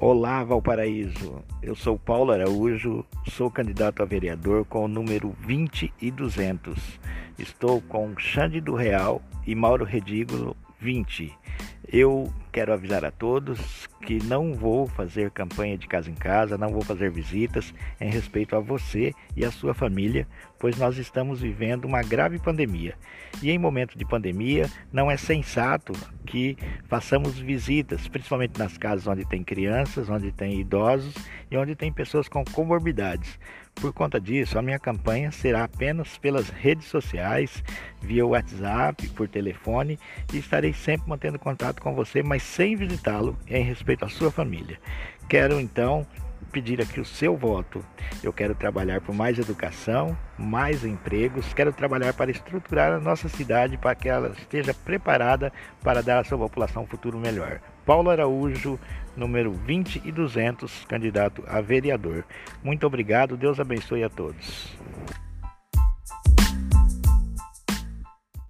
Olá, Valparaíso. Eu sou Paulo Araújo, sou candidato a vereador com o número 20 e 200. Estou com Xande do Real e Mauro Redigo 20. Eu quero avisar a todos que não vou fazer campanha de casa em casa, não vou fazer visitas em respeito a você e a sua família, pois nós estamos vivendo uma grave pandemia. E em momento de pandemia, não é sensato que façamos visitas, principalmente nas casas onde tem crianças, onde tem idosos e onde tem pessoas com comorbidades. Por conta disso, a minha campanha será apenas pelas redes sociais, via WhatsApp, por telefone e estarei sempre mantendo contato com você, mas sem visitá-lo em respeito à sua família. Quero então pedir aqui o seu voto. Eu quero trabalhar por mais educação, mais empregos, quero trabalhar para estruturar a nossa cidade para que ela esteja preparada para dar à sua população um futuro melhor. Paulo Araújo, número 20 e 200, candidato a vereador. Muito obrigado, Deus abençoe a todos.